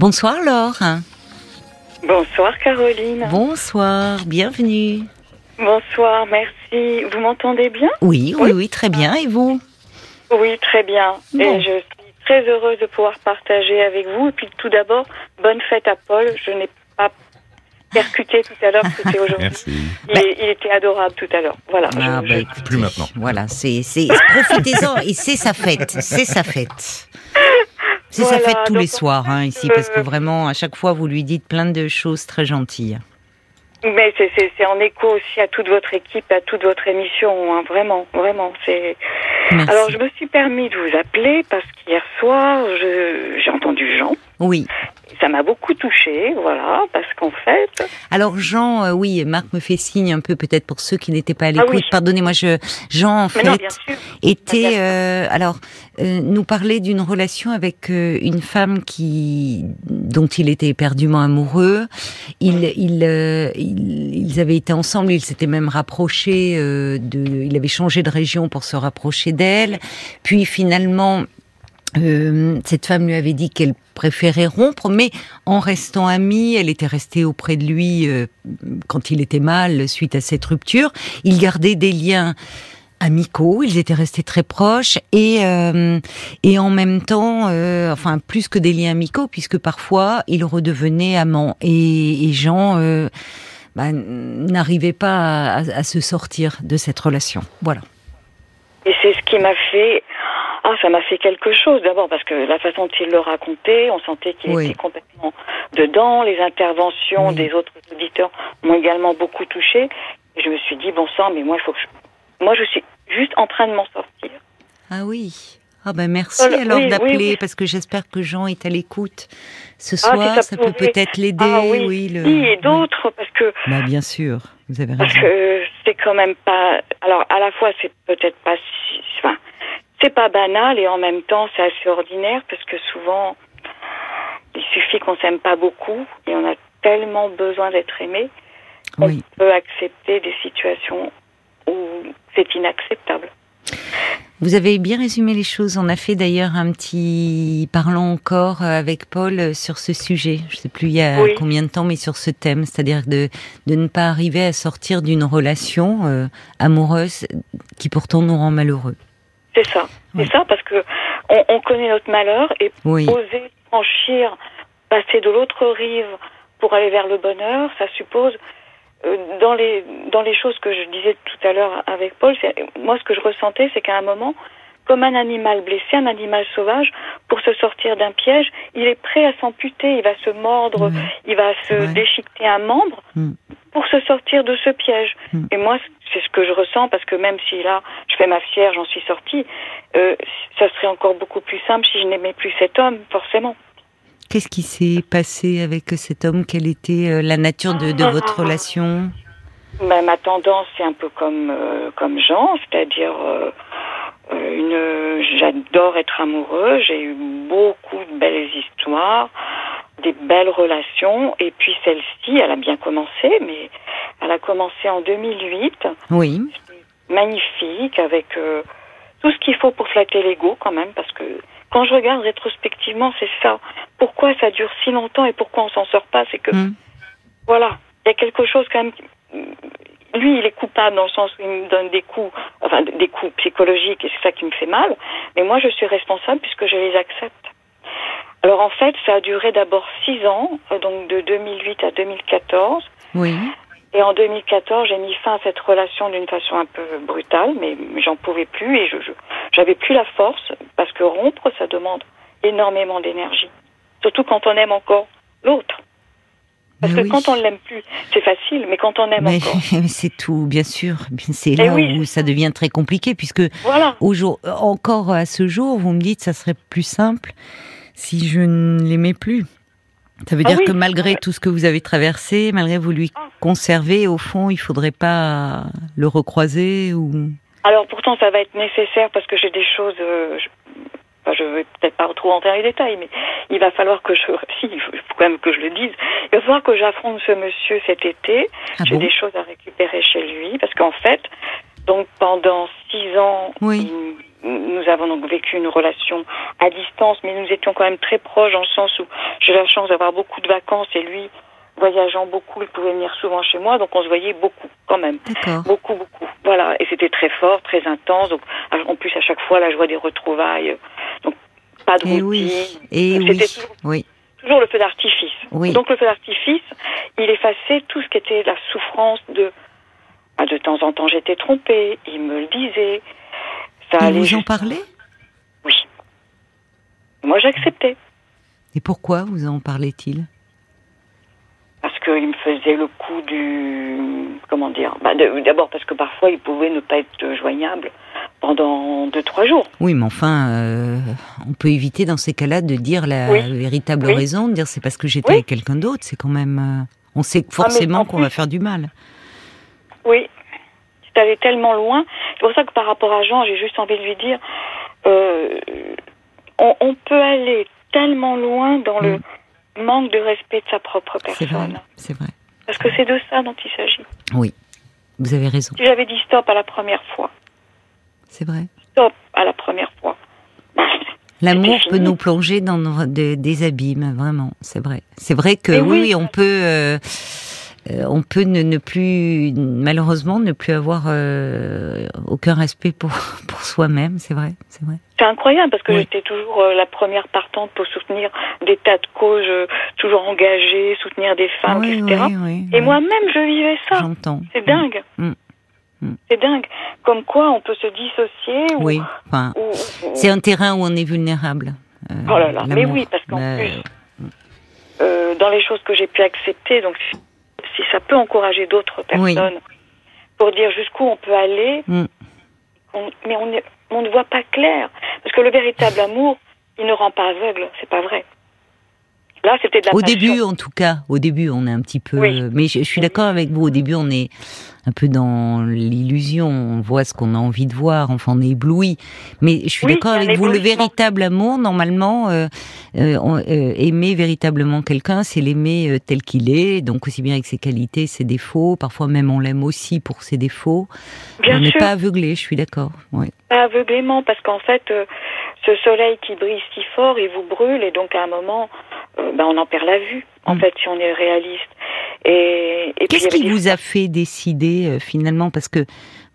Bonsoir Laure. Bonsoir Caroline. Bonsoir, bienvenue. Bonsoir, merci. Vous m'entendez bien? Oui, oui, oui, très bien. Et vous? Oui, très bien. Et je suis très heureuse de pouvoir partager avec vous. Et puis tout d'abord, bonne fête à Paul. Je n'ai pas percuté tout à l'heure, c'était aujourd'hui. Il, il, était adorable tout à l'heure. Voilà. Ah, bah, Plus maintenant. Voilà, c'est, c'est, profitez-en et c'est sa fête, c'est sa fête. C'est Voilà, sa fête tous les soirs hein, ici, euh, parce que vraiment, à chaque fois, vous lui dites plein de choses très gentilles. Mais c'est, en écho aussi à toute votre équipe, à toute votre émission. hein, Vraiment, vraiment. C'est... Alors, je me suis permis de vous appeler parce qu'hier soir, j'ai entendu Jean. Oui. Ça m'a beaucoup touchée, voilà, parce qu'en fait, Alors Jean, euh, oui, Marc me fait signe un peu peut-être pour ceux qui n'étaient pas à l'écoute. Ah oui. Pardonnez-moi, je Jean en mais fait était euh, alors euh, nous parlait d'une relation avec euh, une femme qui dont il était éperdument amoureux. Il, il, euh, il- ils avaient été ensemble, ils s'étaient même rapprochés euh, de, il avait changé de région pour se rapprocher d'elle. Puis finalement. Euh, cette femme lui avait dit qu'elle préférait rompre, mais en restant amie, elle était restée auprès de lui euh, quand il était mal suite à cette rupture. Ils gardaient des liens amicaux, ils étaient restés très proches et euh, et en même temps, euh, enfin plus que des liens amicaux, puisque parfois ils redevenaient amants et, et Jean euh, bah, n'arrivait pas à, à se sortir de cette relation. Voilà. Et c'est ce qui m'a fait. Ah, ça m'a fait quelque chose. D'abord parce que la façon dont il le racontait, on sentait qu'il Oui. était complètement dedans. Les interventions Oui. des autres auditeurs m'ont également beaucoup touché. Et je me suis dit, bon sang, mais moi, il faut que je... Moi, je suis juste en train de m'en sortir. Ah oui. Ah ben merci Paul, alors oui, d'appeler oui. parce que j'espère que Jean est à l'écoute ce Ah, soir. si ça ça peut peut-être l'aider. Ah oui, oui, le- oui, et oui. d'autres, parce que Bah bien sûr, vous avez Parce raison. que c'est quand même pas. Alors, à la fois, c'est peut-être pas. si- Enfin, c'est pas banal et en même temps, c'est assez ordinaire parce que souvent, il suffit qu'on s'aime pas beaucoup et on a tellement besoin d'être aimé qu'on Oui. peut accepter des situations où c'est inacceptable. Vous avez bien résumé les choses. On a fait d'ailleurs un petit parlant encore avec Paul sur ce sujet. Je sais plus il y a Oui. combien de temps, mais sur ce thème, c'est-à-dire de de ne pas arriver à sortir d'une relation euh, amoureuse qui pourtant nous rend malheureux. C'est ça. Oui. C'est ça parce que on, on connaît notre malheur et Oui, oser franchir, passer de l'autre rive pour aller vers le bonheur, ça suppose euh, dans les dans les choses que je disais tout à l'heure avec Paul, moi ce que je ressentais, c'est qu'à un moment, comme un animal blessé, un animal sauvage, pour se sortir d'un piège, il est prêt à s'amputer, il va se mordre, il va se Ouais. déchiqueter un membre Mm. Pour se sortir de ce piège. Mm. Et moi, c'est ce que je ressens parce que même si là, je fais ma fière, j'en suis sortie, euh, ça serait encore beaucoup plus simple si je n'aimais plus cet homme, forcément. Qu'est-ce qui s'est passé avec cet homme? Quelle était euh, la nature de, de votre relation? Ma, ma tendance, c'est un peu comme euh, comme Jean, c'est-à-dire euh, une. J'adore être amoureux. J'ai eu beaucoup de belles histoires, des belles relations, et puis celle-ci, elle a bien commencé, mais elle a commencé en 2008, Oui, magnifique, avec euh, tout ce qu'il faut pour flatter l'ego quand même, parce que quand je regarde rétrospectivement, c'est ça. Pourquoi ça dure si longtemps et pourquoi on s'en sort pas, c'est que Mm. voilà, il y a quelque chose quand même. Lui, il est coupable dans le sens où il me donne des coups, enfin des coups psychologiques, et c'est ça qui me fait mal. Mais moi, je suis responsable puisque je les accepte. Alors en fait, ça a duré d'abord six ans, euh, donc de 2008 à 2014. oui. Et en 2014, j'ai mis fin à cette relation d'une façon un peu brutale, mais j'en pouvais plus et je j'avais plus la force parce que rompre, ça demande énormément d'énergie, surtout quand on aime encore l'autre. Parce Mais que oui. quand on ne l'aime plus, c'est facile, mais quand on aime Mais encore, c'est tout, bien sûr. C'est Eh là oui, où ça devient très compliqué, puisque voilà. au jour, encore à ce jour, vous me dites ça serait plus simple si je ne l'aimais plus. Ça veut Ah dire oui. que malgré tout ce que vous avez traversé, malgré vous lui Ah. conserver, au fond, il faudrait pas le recroiser ou. Alors pourtant, ça va être nécessaire parce que j'ai des choses. euh, enfin, je vais peut-être pas trop entrer dans les détails, mais il va falloir que je. Si, il faut quand même que je le dise. Il va falloir que j'affronte ce monsieur cet été. Ah J'ai bon des choses à récupérer chez lui parce qu'en fait, donc pendant six ans, Oui. nous avons donc vécu une relation à distance, mais nous étions quand même très proches dans le sens où j'ai la chance d'avoir beaucoup de vacances et lui, voyageant beaucoup, il pouvait venir souvent chez moi, donc on se voyait beaucoup quand même. Beaucoup, beaucoup. Voilà, et c'était très fort, très intense. Donc en plus à chaque fois la joie des retrouvailles. Donc pas de et Oui. Et oui. Toujours, oui. toujours le feu d'artifice. Donc le feu d'artifice, il effaçait tout ce qui était la souffrance de. Ah, de temps en temps, j'étais trompée. Il me le disait. Ça il vous en parlait? Oui. Moi, j'acceptais. Et pourquoi vous en parlait-il? Parce qu'il me faisait le coup du comment dire bah, d'abord parce que parfois il pouvait ne pas être joignable pendant deux trois jours. Oui, mais enfin, euh, on peut éviter dans ces cas-là de dire la véritable raison, de dire c'est parce que j'étais avec quelqu'un d'autre. C'est quand même, euh, on sait ah, forcément qu'on va faire du mal. Oui, c'est allé tellement loin. C'est pour ça que par rapport à Jean, j'ai juste envie de lui dire, euh, on, peut aller tellement loin dans le mm manque de respect de sa propre personne. C'est vrai. Parce que c'est de ça dont il s'agit. Oui, vous avez raison. Si j'avais dit stop à la première fois. C'est vrai. Stop à la première fois. L'amour peut nous plonger dans des abîmes, vraiment, c'est vrai. C'est vrai que oui, on peut. Euh, euh, on peut ne, plus, malheureusement, ne plus avoir euh, aucun respect pour, pour soi-même, c'est vrai, c'est vrai. C'est incroyable parce que j'étais toujours euh, la première partante pour soutenir des tas de causes, toujours engagée, soutenir des femmes, etc. Et moi-même, je vivais ça. J'entends. C'est dingue. Mm. Mm. Mm. C'est dingue. Comme quoi, on peut se dissocier. Oui. Enfin, c'est un terrain où on est vulnérable. oh là là. Mais oui, parce qu'en plus, dans les choses que j'ai pu accepter, donc si ça peut encourager d'autres personnes pour dire jusqu'où on peut aller, mm. mais on, on ne voit pas clair. Parce que le véritable amour, il ne rend pas aveugle, c'est pas vrai. Là, c'était de la Au début, en tout cas, au début, on est un petit peu. Mais je, suis d'accord avec vous. Au début, on est un peu dans l'illusion. On voit ce qu'on a envie de voir. Enfin, on est ébloui. Mais je suis d'accord avec vous. Le véritable amour, normalement, euh, euh, euh, aimer véritablement quelqu'un, c'est l'aimer tel qu'il est. Donc aussi bien avec ses qualités, ses défauts. Parfois même, on l'aime aussi pour ses défauts. on n'est pas aveuglé. Je suis d'accord. Pas aveuglément, parce qu'en fait, ce soleil qui brille si fort, il vous brûle, et donc à un moment ben, on en perd la vue, en mm. fait, si on est réaliste. Et, Qu'est-ce qui vous a fait décider euh, finalement? Parce que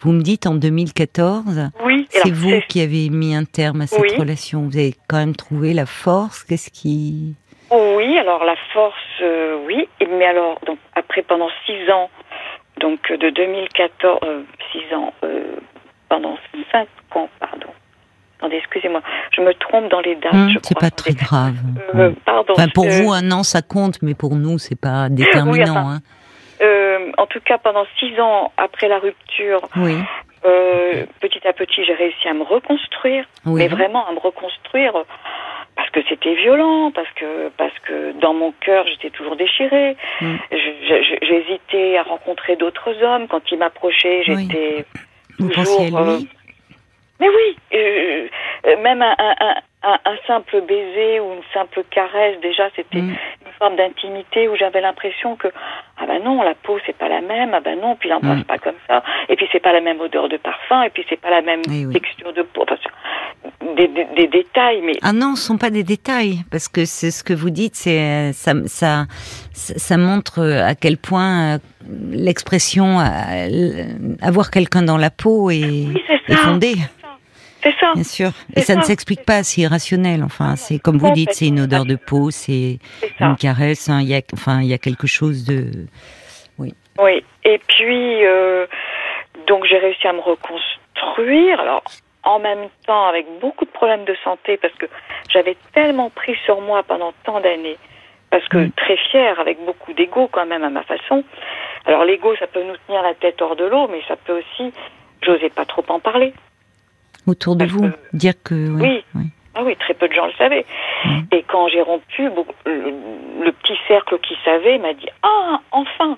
vous me dites en 2014, oui, c'est vous qui avez mis un terme à cette relation. Vous avez quand même trouvé la force. Qu'est-ce qui Oui, alors la force, euh, oui. Mais alors, donc après pendant six ans, donc de 2014, six ans, pendant cinq ans, Attendez, excusez-moi, je me trompe dans les dates. Hum, c'est pas très grave. Euh, pardon. Enfin, pour vous, un an, ça compte, mais pour nous, c'est pas déterminant. hein. euh, en tout cas, pendant six ans après la rupture, oui. euh, petit à petit, j'ai réussi à me reconstruire, mais vraiment à me reconstruire parce que c'était violent, parce que parce que dans mon cœur, j'étais toujours déchirée. Hum. J'hésitais à rencontrer d'autres hommes. Quand ils m'approchaient, j'étais oui. toujours. Euh, mais oui, euh, euh, même un, un, un, un, simple baiser ou une simple caresse, déjà, c'était mm. une forme d'intimité où j'avais l'impression que ah ben non, la peau c'est pas la même, ah ben non, puis l'embrasse mm. pas comme ça, et puis c'est pas la même odeur de parfum, et puis c'est pas la même texture de peau. Enfin, des, des, des, détails, mais ah non, ce sont pas des détails parce que c'est ce que vous dites, c'est ça, ça, ça montre à quel point euh, l'expression avoir quelqu'un dans la peau est, est fondée. C'est ça. Bien sûr. Et ça, ne s'explique pas, c'est irrationnel. Enfin, c'est comme vous dites, c'est une odeur de peau, c'est une caresse. Hein, il y a, enfin, il y a quelque chose de. Oui. Oui. Et puis, euh, donc, j'ai réussi à me reconstruire. Alors, en même temps, avec beaucoup de problèmes de santé, parce que j'avais tellement pris sur moi pendant tant d'années, parce que mm. très fière, avec beaucoup d'ego quand même à ma façon. Alors, l'ego, ça peut nous tenir la tête hors de l'eau, mais ça peut aussi. J'osais pas trop en parler autour de vous, dire que oui, Ah oui, très peu de gens le savaient. Et quand j'ai rompu, le, petit cercle qui savait m'a dit ah enfin.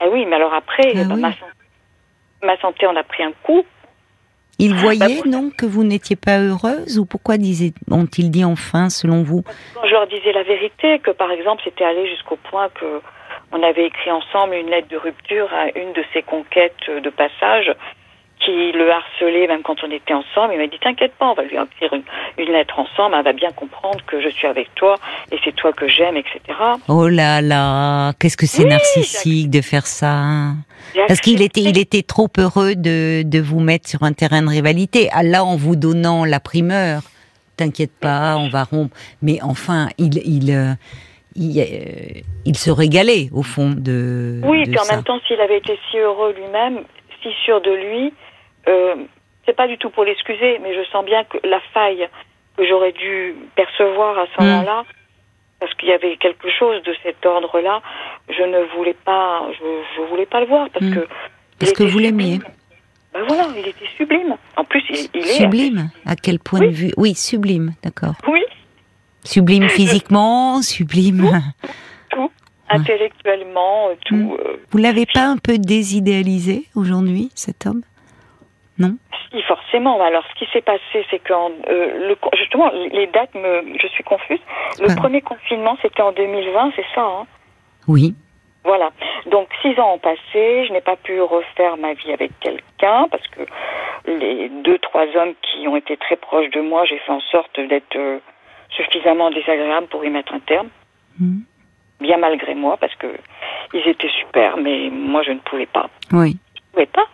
Ah oui, mais alors après, ah ma, santé, ma, santé, en a pris un coup. Ils bah, voyaient non que vous n'étiez pas heureuse ou pourquoi ont-ils dit enfin selon vous? Quand je leur disais la vérité, que par exemple c'était allé jusqu'au point que on avait écrit ensemble une lettre de rupture à une de ses conquêtes de passage qui le harcelait même quand on était ensemble. Il m'a dit T'inquiète pas, on va lui écrire une, une, lettre ensemble, elle va bien comprendre que je suis avec toi et c'est toi que j'aime, etc. Oh là là, qu'est-ce que c'est oui, narcissique de faire ça Parce qu'il était, il était trop heureux de, de vous mettre sur un terrain de rivalité. Ah, là, en vous donnant la primeur, t'inquiète pas, on va rompre. Mais enfin, il. il euh, il, euh, il, se régalait au fond de. Oui, de puis en ça. même temps, s'il avait été si heureux lui-même, si sûr de lui, c'est pas du tout pour l'excuser, mais je sens bien que la faille que j'aurais dû percevoir à ce Mm. moment-là, parce qu'il y avait quelque chose de cet ordre-là, je ne voulais pas, je, je voulais pas le voir parce Mm. que. Parce que vous l'aimiez. Ben voilà, il était sublime. En plus, il, il est Sublime. À quel point Oui. de vue Oui, sublime, d'accord. Oui, Sublime physiquement, sublime. tout, intellectuellement, euh, tout. euh, Vous l'avez pas un peu désidéalisé aujourd'hui, cet homme? Non Si, forcément. Alors, ce qui s'est passé, c'est que le, justement, les dates, me, je suis confuse. Le premier confinement, c'était en 2020, c'est ça, hein? Oui. Voilà. Donc, six ans ont passé. Je n'ai pas pu refaire ma vie avec quelqu'un parce que les deux, trois hommes qui ont été très proches de moi, j'ai fait en sorte d'être euh, suffisamment désagréable pour y mettre un terme. Mhm. Bien malgré moi, parce que ils étaient super, mais moi, je ne pouvais pas. Oui. Je pouvais pas.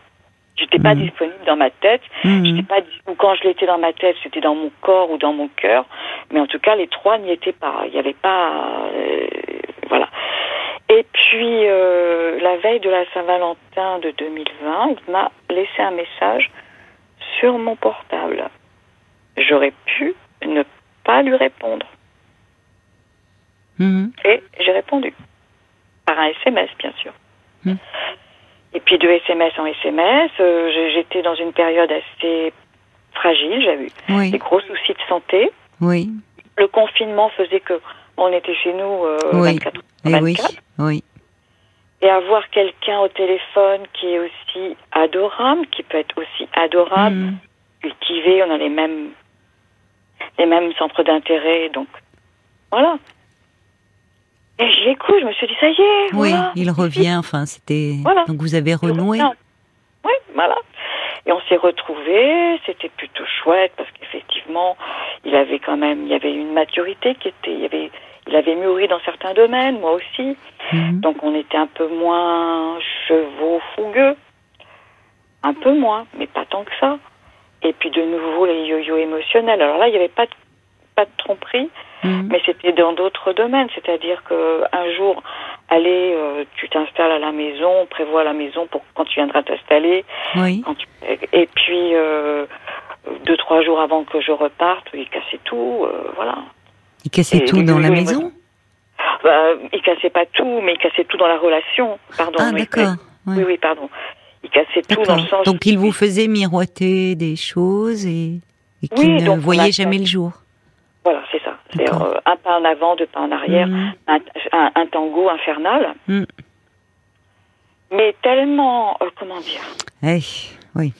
J'étais pas Mhm. disponible dans ma tête. J'étais pas ou quand je l'étais dans ma tête, c'était dans mon corps ou dans mon cœur. Mais en tout cas, les trois n'y étaient pas. Il n'y avait pas, euh, voilà. Et puis euh, la veille de la Saint-Valentin de 2020, il m'a laissé un message sur mon portable. J'aurais pu ne pas lui répondre. Mhm. Et j'ai répondu. Par un SMS, bien sûr. Hmm. Et puis de SMS en SMS, euh, j'étais dans une période assez fragile. J'avais eu Oui. des gros soucis de santé. Oui. Le confinement faisait que on était chez nous euh, Oui. 24 Eh 24. oui. Oui. Et avoir quelqu'un au téléphone qui est aussi adorable, qui peut être aussi adorable, Mhm. cultivé, on a les mêmes les mêmes centres d'intérêt, donc voilà. Et j'y écoute, je me suis dit ça y est, Oui, voilà. il revient. Enfin, c'était. Voilà. Donc vous avez renoué. Oui, voilà. Et on s'est retrouvés, c'était plutôt chouette parce qu'effectivement, il avait quand même, il y avait une maturité qui était, il y avait, il avait mûri dans certains domaines, moi aussi. Mhm. Donc on était un peu moins chevaux fougueux, un peu moins, mais pas tant que ça. Et puis de nouveau les yo-yo émotionnels. Alors là, il n'y avait pas de, pas de tromperie, Mhm. mais c'était dans d'autres domaines. C'est-à-dire que un jour, allez, euh, tu t'installes à la maison, on prévoit la maison pour quand tu viendras t'installer. Oui. Tu- Et puis euh, deux trois jours avant que je reparte, il cassait tout, euh, voilà. Il cassait Et tout dans la maison. Bah, il cassait pas tout, mais il cassait tout dans la relation. Pardon. Ah oui, d'accord. Oui, Ouais. oui, pardon. Il cassait tout dans le sens. Donc il vous faisait miroiter des choses et, et qui Oui, ne voyait jamais le jour. Voilà, c'est ça. C'est euh, un pas en avant, deux pas en arrière, Mhm. un, un- un tango infernal. Mm. Mais tellement, euh, comment dire, Eh, oui.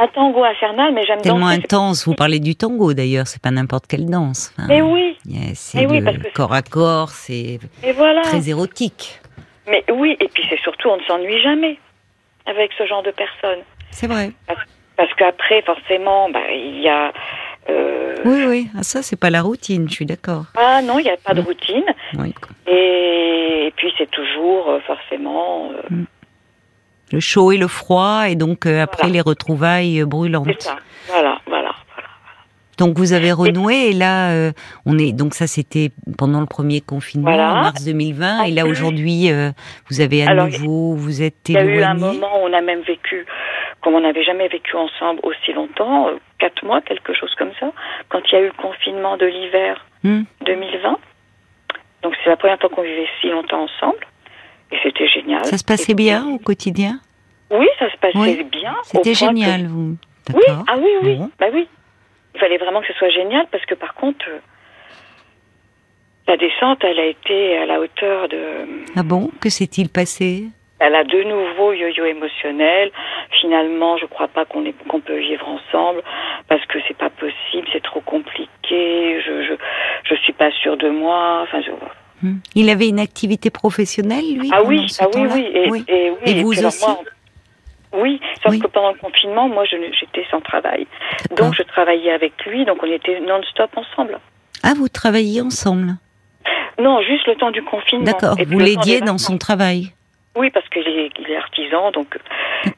un tango infernal, mais j'aime Tellement danser. intense. Vous parlez du tango d'ailleurs. C'est pas n'importe quelle danse. Enfin, Mais oui, c'est oui, le parce que- corps à corps. C'est voilà. très érotique. Mais oui, et puis c'est surtout, on ne s'ennuie jamais avec ce genre de personnes. C'est vrai. Parce qu'après, forcément, bah, il y a. euh, Oui, oui. Ah, ça, c'est pas la routine. Je suis d'accord. Ah non, il n'y a pas de Mm. routine. Oui. Et, puis c'est toujours euh, forcément. euh, Le chaud et le froid, et donc après Voilà. les retrouvailles c'est brûlantes. ça. Voilà, voilà. voilà. Donc vous avez renoué, et là, on est. Donc ça, c'était pendant le premier confinement, Voilà. en mars 2020, et là aujourd'hui, vous avez à Alors, nouveau, vous êtes Il y a eu un éloigné. moment où on a même vécu, comme on n'avait jamais vécu ensemble aussi longtemps, euh, quatre mois, quelque chose comme ça, quand il y a eu le confinement de l'hiver Hmm. 2020. Donc c'est la première fois qu'on vivait si longtemps ensemble. Et c'était génial. Ça se passait Et- bien au quotidien? Oui, ça se passait Oui. bien. C'était que- génial, vous. Oui, ah oui, oui, bah oui. Il fallait vraiment que ce soit génial parce que par contre, euh, la descente, elle a été à la hauteur de. Ah bon? Que s'est-il passé? Elle a de nouveau yo-yo émotionnel. Finalement, je crois pas qu'on est qu'on peut vivre ensemble parce que c'est pas possible, c'est trop compliqué. Je je je suis pas sûre de moi. Enfin, je... Hmm. Il avait une activité professionnelle, lui ah oui, ah oui, oui, et, oui. et oui. Et vous puis alors aussi moi, Oui, sauf que pendant le confinement, moi, j'étais sans travail. Donc, je travaillais avec lui, donc on était non-stop ensemble. Ah, vous travailliez ensemble? Non, juste le temps du confinement. D'accord, vous l'aidiez dans son travail Oui, parce qu'il est, il est artisan, donc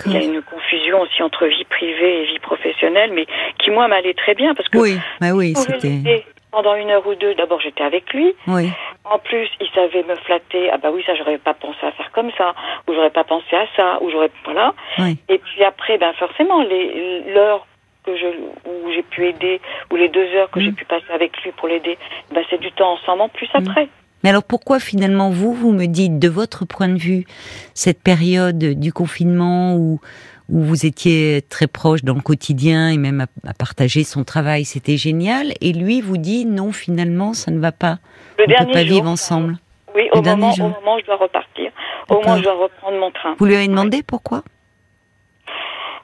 il y a une confusion aussi entre vie privée et vie professionnelle, mais qui, moi, m'allait très bien, parce que... Oui, bah oui, c'était pendant une heure ou deux, d'abord j'étais avec lui. Oui. En plus, il savait me flatter. Ah bah oui, ça j'aurais pas pensé à faire comme ça, ou j'aurais pas pensé à ça, ou j'aurais voilà. Oui. Et puis après, ben forcément, les l'heure que je où j'ai pu aider, ou les deux heures que j'ai mm. pu passer avec lui pour l'aider, ben c'est du temps ensemble en plus mm. après. Mais alors pourquoi finalement vous, vous me dites de votre point de vue cette période du confinement où où vous étiez très proche dans le quotidien et même à, partager son travail, c'était génial. Et lui vous dit non, finalement, ça ne va pas. Le On ne peut pas vivre ensemble. Oui, au moment, au moment, où je dois repartir. Au moment où je dois reprendre mon train. Vous lui avez demandé pourquoi?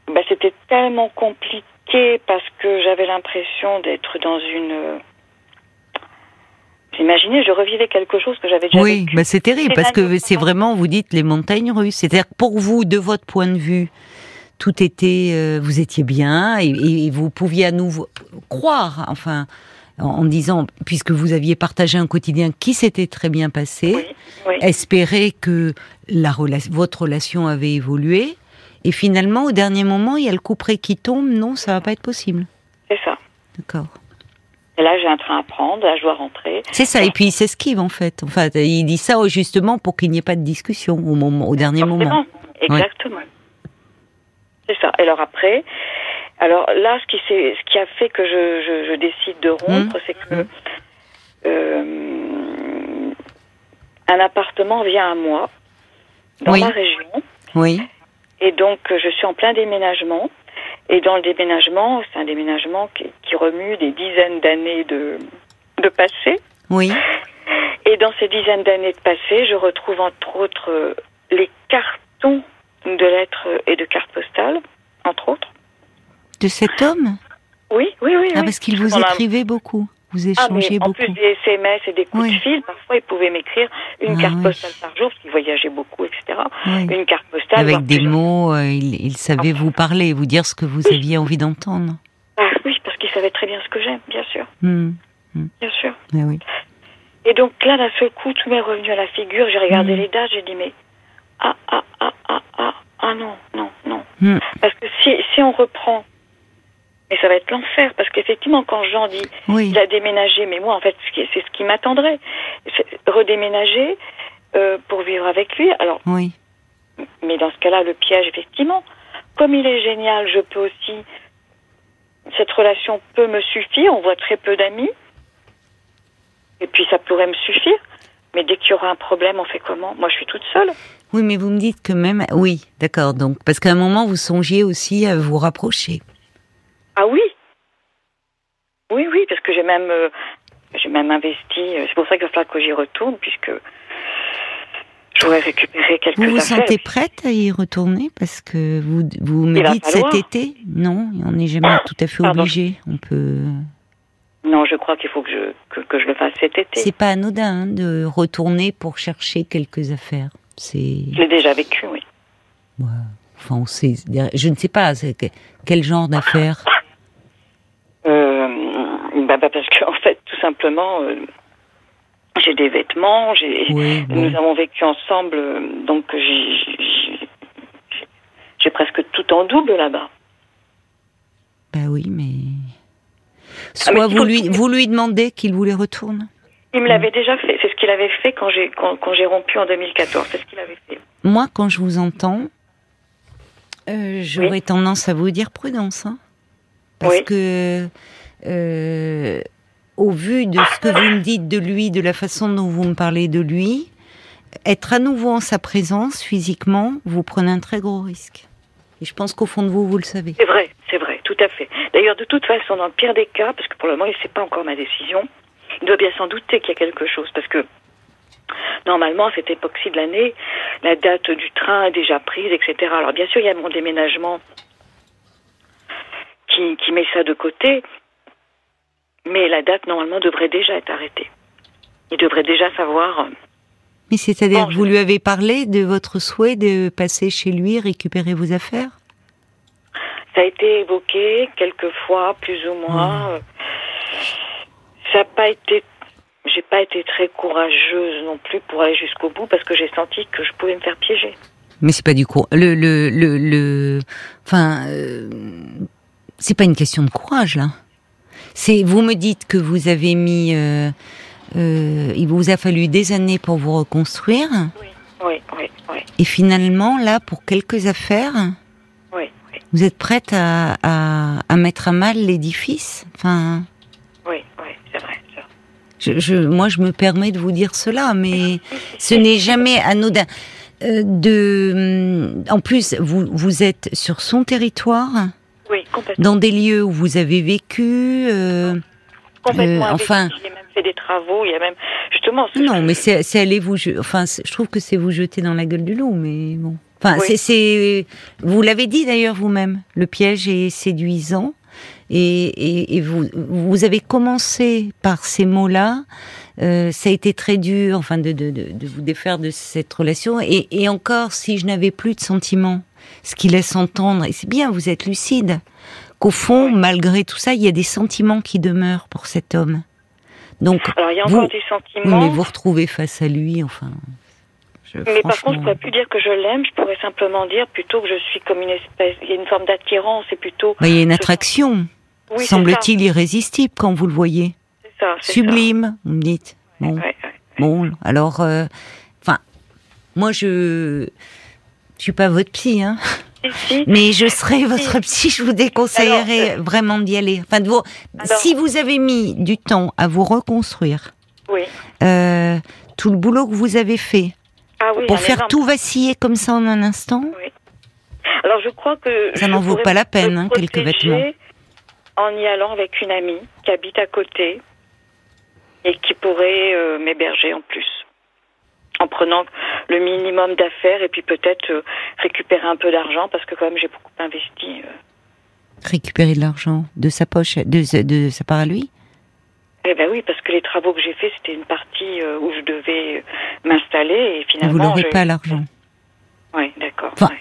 Bah, C'était tellement compliqué parce que j'avais l'impression d'être dans une... Imaginez, je revivais quelque chose que j'avais déjà Oui, bah c'est terrible parce que c'est vraiment, vous dites, les montagnes russes. C'est-à-dire pour vous, de votre point de vue, tout était, euh, vous étiez bien et, vous pouviez à nouveau croire, enfin, en, disant, puisque vous aviez partagé un quotidien qui s'était très bien passé, espérer que la votre relation avait évolué, et finalement, au dernier moment, il y a le coup près qui tombe, non, ça va pas être possible. C'est ça. D'accord. Et là, j'ai un train à prendre, là, je dois rentrer. C'est ça, et puis il s'esquive en fait. Enfin, il dit ça justement pour qu'il n'y ait pas de discussion au, moment, au dernier moment. Exactement. C'est ça. Alors après, alors là, ce qui, ce qui a fait que je, je, décide de rompre, mmh. c'est que mmh. euh, un appartement vient à moi dans ma région. Oui. Et donc, je suis en plein déménagement. Et dans le déménagement, c'est un déménagement qui, qui remue des dizaines d'années de, de passé. Oui. Et dans ces dizaines d'années de passé, je retrouve entre autres les cartons de lettres et de cartes postales, entre autres. De cet homme? Oui, oui, oui. Ah, parce qu'il vous écrivait beaucoup. Vous ah, échangez beaucoup. En plus des SMS et des coups de fil, parfois il pouvait m'écrire une ah, carte postale par jour, parce qu'il voyageait beaucoup, etc. Une carte postale. Avec des mots, euh, il, savait vous parler, vous dire ce que vous aviez envie d'entendre. Ah oui, parce qu'il savait très bien ce que j'aime, bien sûr. Hmm, hmm. Bien sûr. oui. Et donc là, d'un seul coup, tout m'est revenu à la figure. J'ai regardé hmm. les dates, j'ai dit mais ah ah ah ah ah ah non non non. Parce que si si on reprend mais ça va être l'enfer parce qu'effectivement, quand Jean dit il a déménagé, mais moi en fait c'est ce qui m'attendrait, redéménager euh, pour vivre avec lui. Alors, oui. mais dans ce cas-là, le piège effectivement, comme il est génial, je peux aussi cette relation peut me suffire. On voit très peu d'amis, et puis ça pourrait me suffire. Mais dès qu'il y aura un problème, on fait comment? Moi, je suis toute seule. Oui, mais vous me dites que même, oui, d'accord. Donc, parce qu'à un moment, vous songiez aussi à vous rapprocher. Ah oui Oui, oui, parce que j'ai même, euh, j'ai même investi. Euh, c'est pour ça qu'il va falloir que j'y retourne, puisque j'aurais récupéré quelques Vous vous affaires. sentez prête à y retourner Parce que vous, vous me dites cet été? Non, on n'est jamais tout à fait obligé. On peut. Non, je crois qu'il faut que je, que, je le fasse cet été. C'est pas anodin hein, de retourner pour chercher quelques affaires. C'est. Je l'ai déjà vécu, oui. Enfin, on sait. Je ne sais pas quel genre d'affaires. Euh, bah, bah, parce qu'en en fait, tout simplement, euh, j'ai des vêtements, j'ai, nous avons vécu ensemble, donc j'ai presque tout en double là-bas. Ben oui, mais ah, soit vous lui vous lui demandez qu'il vous les retourne. Il me l'avait déjà fait. C'est ce qu'il avait fait quand j'ai quand, j'ai rompu en 2014. C'est ce qu'il avait fait. Moi, quand je vous entends, euh, j'aurais tendance à vous dire prudence, hein. parce que euh, au vu de ce que vous me dites de lui, de la façon dont vous me parlez de lui, être à nouveau en sa présence physiquement, vous prenez un très gros risque. Et je pense qu'au fond de vous, vous le savez. C'est vrai, c'est vrai, tout à fait. D'ailleurs, de toute façon, dans le pire des cas, parce que pour le moment, il ne sait pas encore ma décision, il doit bien s'en douter qu'il y a quelque chose, parce que normalement, à cette époque-ci de l'année, la date du train est déjà prise, etc. Alors, bien sûr, il y a mon déménagement qui, qui met ça de côté, mais la date, normalement, devrait déjà être arrêtée. Il devrait déjà savoir Mais c'est-à-dire que vous lui avez parlé de votre souhait de passer chez lui, récupérer vos affaires? Ça a été évoqué quelques fois, plus ou moins. Euh, Ça n'a pas été. J'ai pas été très courageuse non plus pour aller jusqu'au bout parce que j'ai senti que je pouvais me faire piéger. Mais c'est pas du coup. Le, le, le, le, enfin, euh, c'est pas une question de courage là. C'est, vous me dites que vous avez mis, euh, euh, il vous a fallu des années pour vous reconstruire. Oui, oui, oui, oui. Et finalement, là, pour quelques affaires, oui, oui. vous êtes prête à, à, à mettre à mal l'édifice? Enfin, Oui, oui, c'est vrai. ça. je, je, moi, je me permets de vous dire cela, mais ce n'est jamais anodin. Euh, de, en plus, vous, vous êtes sur son territoire, Oui, complètement. dans des lieux où vous avez vécu. euh, complètement euh, enfin- J'ai même fait des travaux. Il y a même justement. non, mais c'est c'est aller vous. je- Enfin, je trouve que c'est vous jeter dans la gueule du loup, mais bon. Enfin, Oui. c'est- c'est. Vous l'avez dit d'ailleurs vous-même. Le piège est séduisant, et, et, et vous vous avez commencé par ces mots-là. Euh, ça a été très dur, enfin, de, de, de, de vous défaire de cette relation. Et, et encore, si je n'avais plus de sentiments, ce qui laisse entendre, et c'est bien, vous êtes lucide, qu'au fond, malgré tout ça, il y a des sentiments qui demeurent pour cet homme. Donc, Alors il y a vous- encore sentiments. mais vous retrouvez face à lui, enfin. je- Mais par contre, je franchement- pourrais plus dire que je l'aime. Je pourrais simplement dire plutôt que je suis comme une espèce. Il y a une forme d'attirance. C'est plutôt. Bah, il y a une attraction, Oui, semble-t-il irrésistible quand vous le voyez. ça, c'est ça, Sublime, vous me dites. Bon, Ouais, ouais. bon, alors, euh, enfin, moi je suis pas votre psy, hein, Si, mais je serais votre psy, je vous déconseillerais Alors, vraiment d'y aller. Enfin, de vous, Alors- si vous avez mis du temps à vous reconstruire, Oui. euh, tout le boulot que vous avez fait Ah oui. pour faire tout vaciller comme ça en un instant, Alors je crois que. Ça n'en vaut pas la peine, hein, quelques vêtements. En y allant avec une amie qui habite à côté et qui pourrait euh, m'héberger en plus. En prenant le minimum d'affaires et puis peut-être euh, récupérer un peu d'argent parce que quand même j'ai beaucoup investi. euh. récupérer de l'argent de sa poche, de, de sa part à lui? Eh ben oui, parce que les travaux que j'ai faits, c'était une partie euh, où je devais m'installer et finalement. vous l'aurez j'ai- pas l'argent. Oui, d'accord. Enfin, ouais.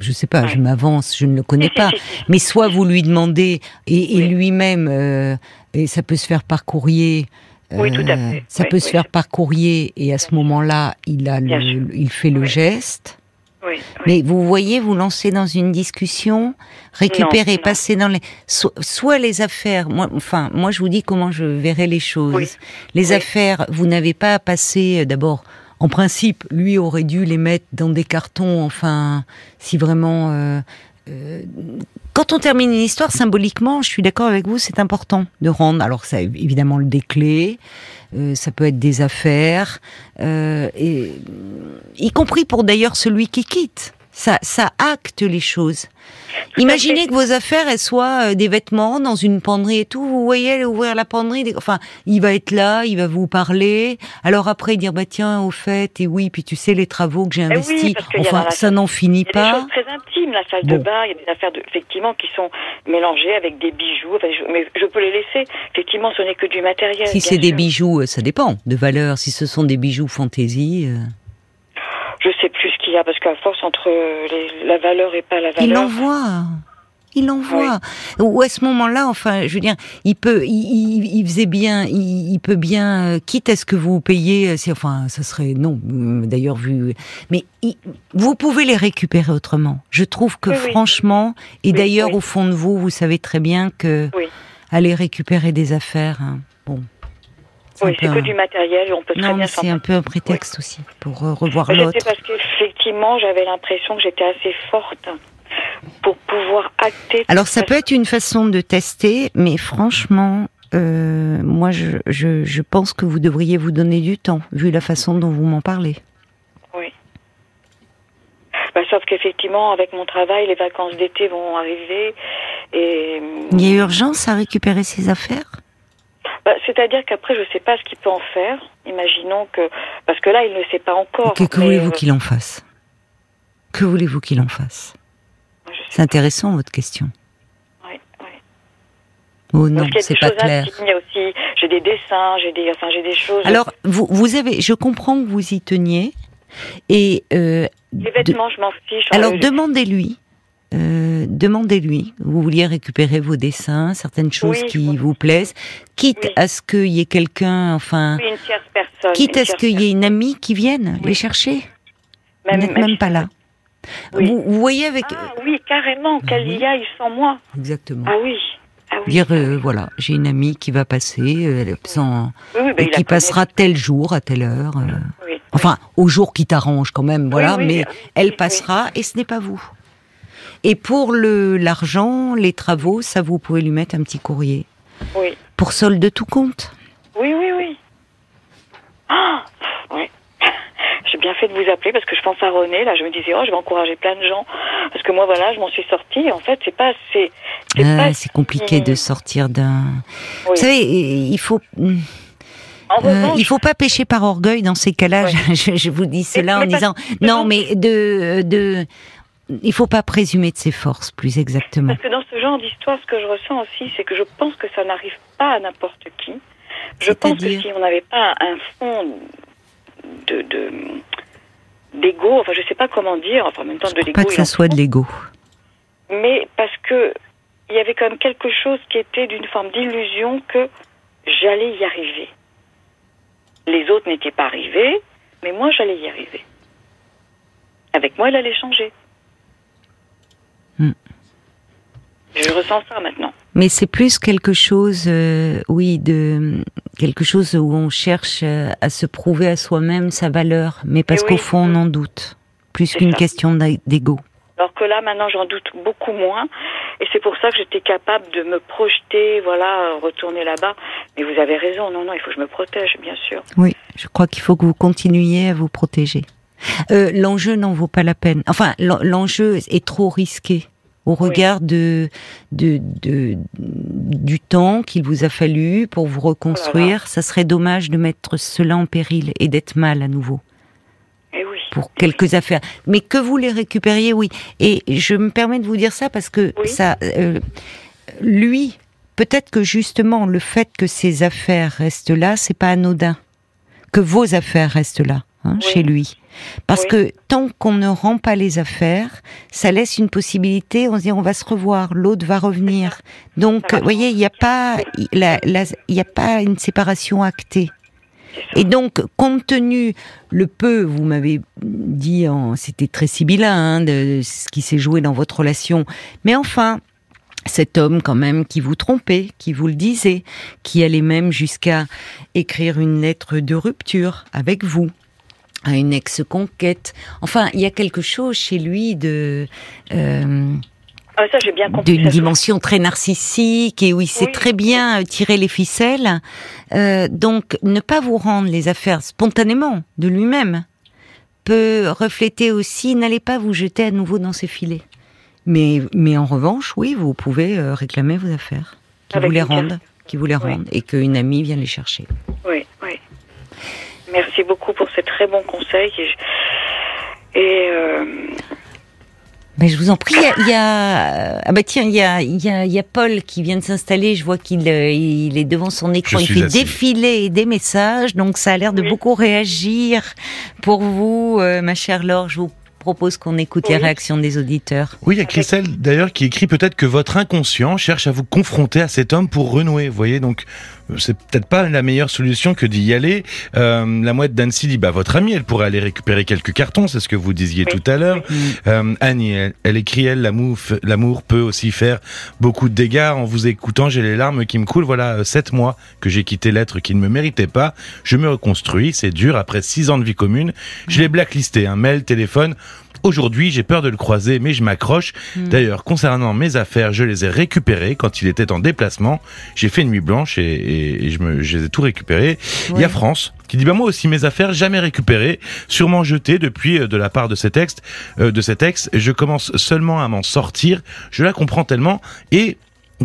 Je sais pas, je m'avance, je ne le connais pas. Mais soit vous lui demandez et, et Oui. lui-même, euh, et ça peut se faire par courrier. Oui, tout à euh, fait. Ça Oui, peut se faire par courrier et à ce moment-là, il a le, il fait le geste. Oui, oui. Mais vous voyez, vous lancez dans une discussion, récupérer, non. passer dans les, so- soit les affaires. Moi, enfin, moi, je vous dis comment je verrai les choses. Oui. Les affaires, vous n'avez pas à passer. euh, D'abord, en principe, lui aurait dû les mettre dans des cartons. Enfin, si vraiment. euh, euh, quand on termine une histoire symboliquement, je suis d'accord avec vous, c'est important de rendre. Alors, ça, évidemment, le clés, euh, ça peut être des affaires, euh, et y compris pour d'ailleurs celui qui quitte. Ça, ça acte les choses. Imaginez que vos affaires elles soient euh, des vêtements dans une penderie et tout. Vous voyez ouvrir la penderie. Enfin, il va être là, il va vous parler. Alors après dire bah tiens au fait et oui puis tu sais les travaux que j'ai Eh oui, investis. enfin ça n'en finit Il y a des pas. choses très intimes, la salle Bon. de bain, il y a des affaires de, effectivement qui sont mélangées avec des bijoux. Enfin, je- mais je peux les laisser. Effectivement, ce n'est que du matériel. Si c'est des bijoux, euh, ça dépend de valeur. Si ce sont des bijoux fantaisie, euh, Je sais parce qu'à force entre les- la valeur et pas la il valeur. l'envoie. Il l'envoie. Ou à ce moment-là, enfin, je veux dire, il peut, il, il- il faisait bien, il, il peut bien, euh, quitte à ce que vous payiez, euh, c'est, enfin, ça serait non, euh, d'ailleurs vu, mais il- vous pouvez les récupérer autrement. Je trouve que Oui, oui. franchement, et Oui, d'ailleurs oui. au fond de vous, vous savez très bien que Oui. aller récupérer des affaires, hein, bon. Oui, c'est peu que du matériel on peut très Non, bien mais s'en c'est un peu un prétexte aussi pour euh, revoir l'autre. C'était parce qu'effectivement, j'avais l'impression que j'étais assez forte pour pouvoir acter. Alors ça peut être une façon de tester, mais franchement, euh, moi je, je, je pense que vous devriez vous donner du temps, vu la façon dont vous m'en parlez. Oui. Bah, sauf qu'effectivement, avec mon travail, les vacances d'été vont arriver. Et Il y a urgence à récupérer ces affaires? Bah, c'est-à-dire qu'après, je ne sais pas ce qu'il peut en faire. Imaginons que parce que là, il ne sait pas encore. Que, que voulez-vous euh, qu'il en fasse? Que voulez-vous qu'il en fasse? C'est intéressant votre question. ouais. Oh non, c'est pas clair. j'ai des dessins, j'ai des, enfin, j'ai des choses. Alors, vous, vous avez, je comprends que vous y teniez, et euh, les de- vêtements, je m'en fiche. alors Euh, demandez-lui, euh, demandez-lui. Vous vouliez récupérer vos dessins, certaines choses Oui, qui vous plaisent, quitte Oui. à ce qu'il y ait quelqu'un, enfin, oui, personne. quitte à ce qu'il y ait une amie qui vienne les chercher. personne. vous n'êtes même pas là. Vous, vous voyez avec Ah oui, carrément, qu'elle Oui. y aille sans moi. exactement. Ah oui. Ah oui. Dire euh, voilà, j'ai une amie qui va passer, euh, elle est sans, Oui, bah, et il qui connaît. passera tel jour à telle heure. euh, Oui. Enfin, au jour qui t'arrange quand même, voilà, mais elle passera et ce n'est pas vous. Et pour le l'argent, les travaux, ça vous pouvez lui mettre un petit courrier Oui. pour solde de tout compte. Oui, oui, oui. Ah, ouais. J'ai bien fait de vous appeler parce que je pense à René. Là, je me disais, oh, je vais encourager plein de gens parce que moi, voilà, je m'en suis sortie. En fait, c'est pas assez. C'est Ah, pas c'est compliqué de sortir d'un. Oui. Vous savez, il faut. En Euh, revanche, il faut pas pécher par orgueil dans ces cas-là. Ouais. Je, je vous dis cela en disant non, mais de de. Il faut pas présumer de ses forces, plus exactement. parce que dans ce genre d'histoire, ce que je ressens aussi, c'est que je pense que ça n'arrive pas à n'importe qui. Je pense que si on n'avait pas un fond de de- d'ego, enfin, je sais pas comment dire, enfin, en même temps, Je de l'ego. pas que ça soit de l'ego. mais parce que il y avait quand même quelque chose qui était d'une forme d'illusion que j'allais y arriver. Les autres n'étaient pas arrivés, mais moi j'allais y arriver. Avec moi, elle allait changer. Je ressens ça maintenant. Mais c'est plus quelque chose, euh, oui, de quelque chose où on cherche euh, à se prouver à soi-même sa valeur, mais parce Eh qu'au fond on en doute, plus qu'une question d'ego. Alors que là, maintenant, j'en doute beaucoup moins. Et c'est pour ça que j'étais capable de me projeter, voilà, retourner là-bas. Mais vous avez raison, non, non, il faut que je me protège, bien sûr. Oui, je crois qu'il faut que vous continuiez à vous protéger. Euh, l'enjeu n'en vaut pas la peine. Enfin, l'en- l'enjeu est trop risqué au regard de, de, de- du temps qu'il vous a fallu pour vous reconstruire. Ça serait dommage de mettre cela en péril et d'être mal à nouveau. Et oui. pour quelques affaires. Mais que vous les récupériez, oui. Et je me permets de vous dire ça parce que ça, euh, lui, peut-être que justement le fait que ces affaires restent là, c'est pas anodin. Que vos affaires restent là, hein, Oui. chez lui. Parce Oui. que tant qu'on ne rend pas les affaires, ça laisse une possibilité. On se dit on va se revoir, l'autre va revenir. Donc, vous voyez, il n'y a pas, il la- y a pas une séparation actée. Et donc, compte tenu le peu, vous m'avez dit, c'était très sibyllin, hein, de ce qui s'est joué dans votre relation, mais enfin, cet homme quand même qui vous trompait, qui vous le disait, qui allait même jusqu'à écrire une lettre de rupture avec vous à une ex-conquête. Enfin, il y a quelque chose chez lui de euh, Ah, ça, j'ai bien compris. d'une dimension très narcissique et où il sait Oui. très bien euh, tirer les ficelles. Euh, donc, ne pas vous rendre les affaires spontanément de lui-même peut refléter aussi, n'allez pas vous jeter à nouveau dans ses filets. Mais, mais en revanche, oui, vous pouvez réclamer vos affaires, qui vous les rendent, qui vous les Oui. rendent, et qu'une amie vienne les chercher. Oui. Merci beaucoup pour ces très bons conseils. Et, je- et, euh, Ben, je vous en prie, il y a, il y a- ah bah tiens, il y a, il y a, il y a Paul qui vient de s'installer. Je vois qu'il euh, il est devant son écran. Je Il fait assis. défiler des messages, donc ça a l'air de Oui. beaucoup réagir pour vous, euh, ma chère Laure. Je vous propose qu'on écoute les réactions des auditeurs. Oui, il y a Christelle d'ailleurs qui écrit peut-être que votre inconscient cherche à vous confronter à cet homme pour renouer. Vous voyez, donc c'est peut-être pas la meilleure solution que d'y aller. Euh, la mouette d'Annecy dit bah votre amie, elle pourrait aller récupérer quelques cartons, c'est ce que vous disiez Oui. tout à l'heure. Euh, Annie, elle, elle écrit elle l'amour, peut aussi faire beaucoup de dégâts. En vous écoutant, j'ai les larmes qui me coulent. Voilà euh, sept mois que j'ai quitté l'être qui ne me méritait pas. Je me reconstruis, c'est dur. Après six ans de vie commune, je l'ai blacklisté, un mail, téléphone. Aujourd'hui, j'ai peur de le croiser, mais je m'accroche. Mm. D'ailleurs, concernant mes affaires, je les ai récupérées quand il était en déplacement. J'ai fait une nuit blanche et, et- et je, me, je les ai tout récupérées. Il y a. France qui dit bah moi aussi mes affaires jamais récupérées, sûrement jetées depuis euh, de la part de cet ex, euh, de cet ex. Je commence seulement à m'en sortir. Je la comprends tellement et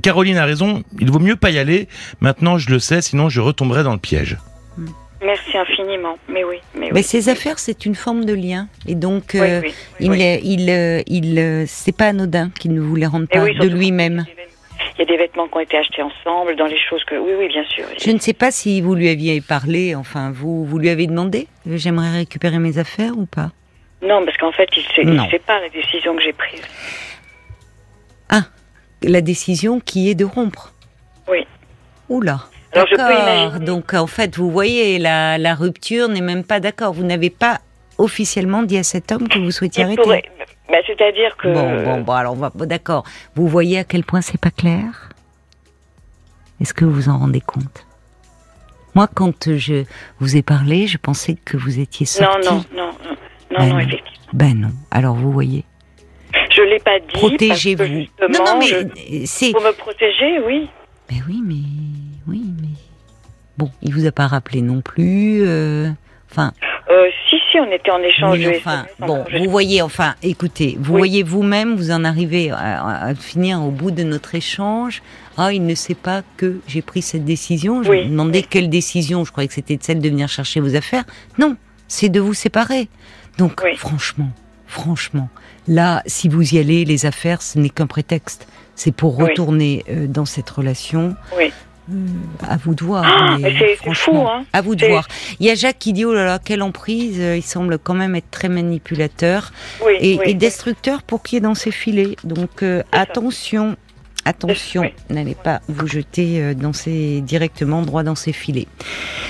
Caroline a raison. Il vaut mieux pas y aller. Maintenant, je le sais, sinon je retomberai dans le piège. Merci infiniment. Mais oui, mais oui. Mais ces affaires, c'est une forme de lien, et donc Oui, euh, oui, il, il, euh, il, euh, c'est pas anodin qu'il ne vous les rende pas oui, de lui-même. il y a des vêtements qui ont été achetés ensemble, dans les choses que. Oui, oui, bien sûr. Je ne sais pas si vous lui aviez parlé, enfin, vous, vous lui avez demandé J'aimerais récupérer mes affaires ou pas? Non, parce qu'en fait, il Non. sait pas la décision que j'ai prise. Ah, la décision qui est de rompre. Oui. Oula. Alors, je peux D'accord. imaginer. Donc, en fait, vous voyez, la, la rupture n'est même pas d'accord. Vous n'avez pas officiellement dit à cet homme que vous souhaitiez arrêter. pourrait- bah, C'est-à-dire que. Bon, bon, bon, alors on va. D'accord. Vous voyez à quel point c'est pas clair? Est-ce que vous vous en rendez compte? Moi, quand je vous ai parlé, je pensais que vous étiez sorti. non, non, non, non, Ben non, non. effectivement. Ben non. Alors vous voyez. Je l'ai pas dit. Protégez-vous. Non, non, mais je- c'est. Pour me protéger, oui. Mais oui, mais oui, mais bon, il vous a pas rappelé non plus. euh, Enfin, Euh, si, si, on était en échange oui, enfin, SMS, bon, je- vous voyez, enfin, écoutez, vous Oui. voyez vous-même, vous en arrivez à, à finir au bout de notre échange. Ah, il ne sait pas que j'ai pris cette décision. Je Oui. me demandais quelle décision. Je croyais que c'était celle de venir chercher vos affaires. Non, c'est de vous séparer. Donc, franchement, franchement, là, si vous y allez, les affaires, ce n'est qu'un prétexte. C'est pour retourner euh, dans cette relation. Oui. À vous de voir. Ah, c'est- fou, hein. À vous de voir. Il y a Jacques qui dit oh là là quelle emprise. euh, Il semble quand même être très manipulateur Oui, et, oui. et destructeur pour qui est dans ses filets. Donc euh, ça. attention, attention, Oui. n'allez pas vous jeter euh, dans directement droit dans ses filets.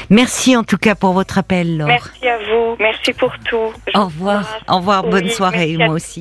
Merci en tout cas pour votre appel, Laure. Merci à vous. Merci pour tout. Je Au revoir. Au revoir. Bonne soirée, moi aussi.